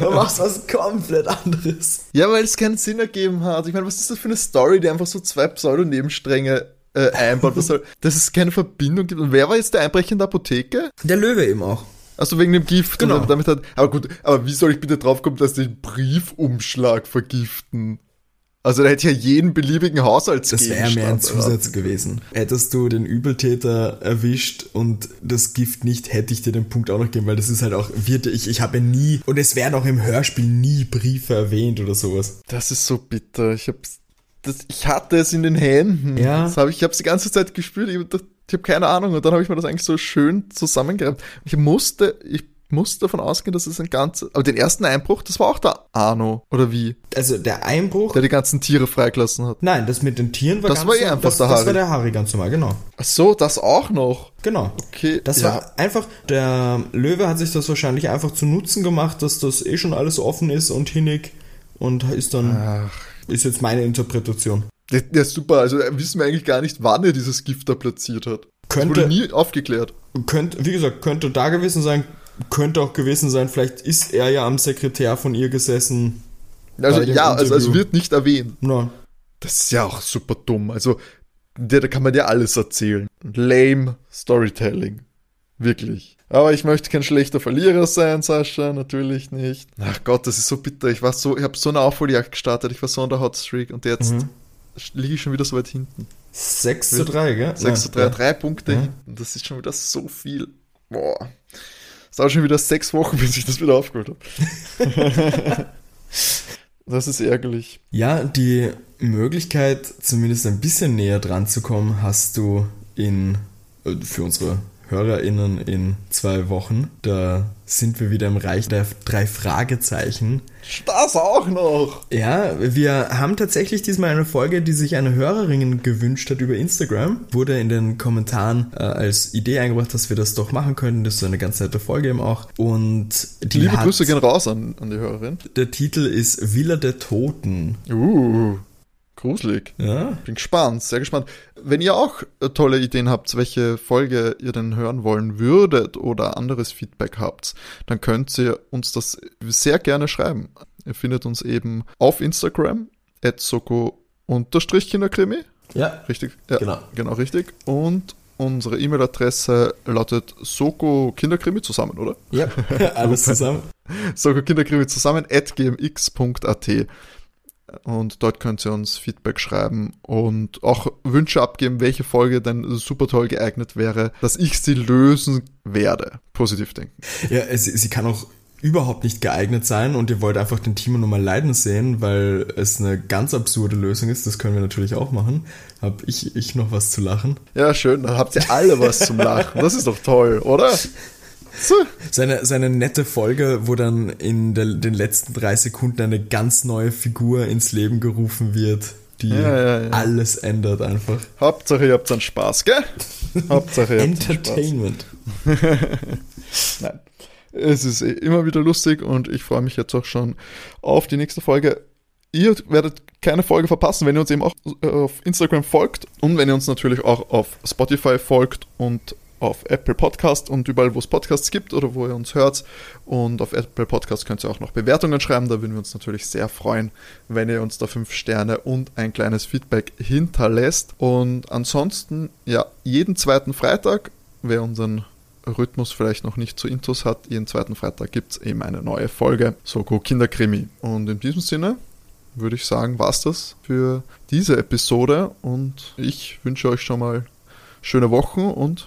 und machst was komplett anderes. Ja, weil es keinen Sinn ergeben hat. Ich meine, was ist das für eine Story, die einfach so zwei Pseudo-Nebenstränge äh, einbaut. Was soll, dass es keine Verbindung gibt. Und wer war jetzt der Einbrecher in der Apotheke? Der Löwe eben auch. Also wegen dem Gift. Genau. Damit hat, aber gut, aber wie soll ich bitte draufkommen, dass den Briefumschlag vergiften? Also da hätte ja jeden beliebigen Haushaltsgegenstand. Das wäre mehr ein Zusatz oder? gewesen. Hättest du den Übeltäter erwischt und das Gift nicht, hätte ich dir den Punkt auch noch gegeben, weil das ist halt auch, wird, ich, ich habe nie, und es werden auch im Hörspiel nie Briefe erwähnt oder sowas. Das ist so bitter. Ich hab's das, ich hatte es in den Händen. Ja. Das hab ich ich habe es die ganze Zeit gespürt. Ich, ich habe keine Ahnung. Und dann habe ich mir das eigentlich so schön zusammengereibt. Ich musste, ich musste davon ausgehen, dass es ein ganzes. Aber den ersten Einbruch, das war auch der Arno, oder wie? Also der Einbruch. Der die ganzen Tiere freigelassen hat. Nein, das mit den Tieren war das ganz war eh einfach das, der Harry. Das war der Harry ganz normal, genau. Ach so, das auch noch. Genau. Okay. Das ja. war einfach, der Löwe hat sich das wahrscheinlich einfach zu Nutzen gemacht, dass das eh schon alles offen ist und hinnig und ist dann. Ach ist jetzt meine Interpretation. Ja, super. Also äh, wissen wir eigentlich gar nicht, wann er dieses Gift da platziert hat. Könnte, das wurde nie aufgeklärt. Könnte, wie gesagt, könnte da gewesen sein, könnte auch gewesen sein, vielleicht ist er ja am Sekretär von ihr gesessen. Also ja, also es wird nicht erwähnt. No. Das ist ja auch super dumm. Also, da kann man ja alles erzählen. Lame Storytelling. Wirklich. Aber ich möchte kein schlechter Verlierer sein, Sascha, natürlich nicht. Ach Gott, das ist so bitter. Ich war so, ich habe so eine Aufholjagd gestartet, ich war so an der Hotstreak und jetzt mhm. liege ich schon wieder so weit hinten. 6 zu 3, gell? 6 zu 3, ja. drei Punkte ja. hinten. Das ist schon wieder so viel. Boah. Es dauert schon wieder sechs Wochen, bis ich das wieder aufgeholt habe. das ist ärgerlich. Ja, die Möglichkeit, zumindest ein bisschen näher dran zu kommen, hast du in äh, für unsere HörerInnen in zwei Wochen. Da sind wir wieder im Reich der drei Fragezeichen. Das auch noch! Ja, wir haben tatsächlich diesmal eine Folge, die sich eine Hörerin gewünscht hat über Instagram. Wurde in den Kommentaren äh, als Idee eingebracht, dass wir das doch machen könnten. Das ist so eine ganz nette Folge eben auch. Und die Liebe hat, Grüße gehen raus an, an die Hörerin. Der Titel ist Villa der Toten. Uh. Gruselig. Ja. Bin gespannt, sehr gespannt. Wenn ihr auch äh, tolle Ideen habt, welche Folge ihr denn hören wollen würdet oder anderes Feedback habt, dann könnt ihr uns das sehr gerne schreiben. Ihr findet uns eben auf Instagram, soko-kinderkrimi. Ja. Richtig? Ja, genau. Genau, richtig. Und unsere E-Mail-Adresse lautet Soko Kinderkrimi zusammen, oder? Ja, alles zusammen. Soko Kinderkrimi zusammen at gmx.at und dort könnt ihr uns Feedback schreiben und auch Wünsche abgeben, welche Folge denn super toll geeignet wäre, dass ich sie lösen werde. Positiv denken. Ja, sie, sie kann auch überhaupt nicht geeignet sein und ihr wollt einfach den Timo nochmal leiden sehen, weil es eine ganz absurde Lösung ist, das können wir natürlich auch machen. Hab ich, ich noch was zu lachen? Ja, schön, dann habt ihr alle was zum Lachen. Das ist doch toll, oder? Seine, seine nette Folge, wo dann in der, den letzten drei Sekunden eine ganz neue Figur ins Leben gerufen wird, die ja, ja, alles ändert einfach. Hauptsache ihr habt dann Spaß, gell? Hauptsache ihr habt Entertainment. Nein. Es ist immer wieder lustig und ich freue mich jetzt auch schon auf die nächste Folge. Ihr werdet keine Folge verpassen, wenn ihr uns eben auch auf Instagram folgt und wenn ihr uns natürlich auch auf Spotify folgt und auf Apple Podcast und überall, wo es Podcasts gibt oder wo ihr uns hört. Und auf Apple Podcast könnt ihr auch noch Bewertungen schreiben. Da würden wir uns natürlich sehr freuen, wenn ihr uns da fünf Sterne und ein kleines Feedback hinterlässt. Und ansonsten, ja, jeden zweiten Freitag, wer unseren Rhythmus vielleicht noch nicht zu Intus hat, jeden zweiten Freitag gibt es eben eine neue Folge Soko Kinderkrimi. Und in diesem Sinne würde ich sagen, war es das für diese Episode und ich wünsche euch schon mal schöne Wochen und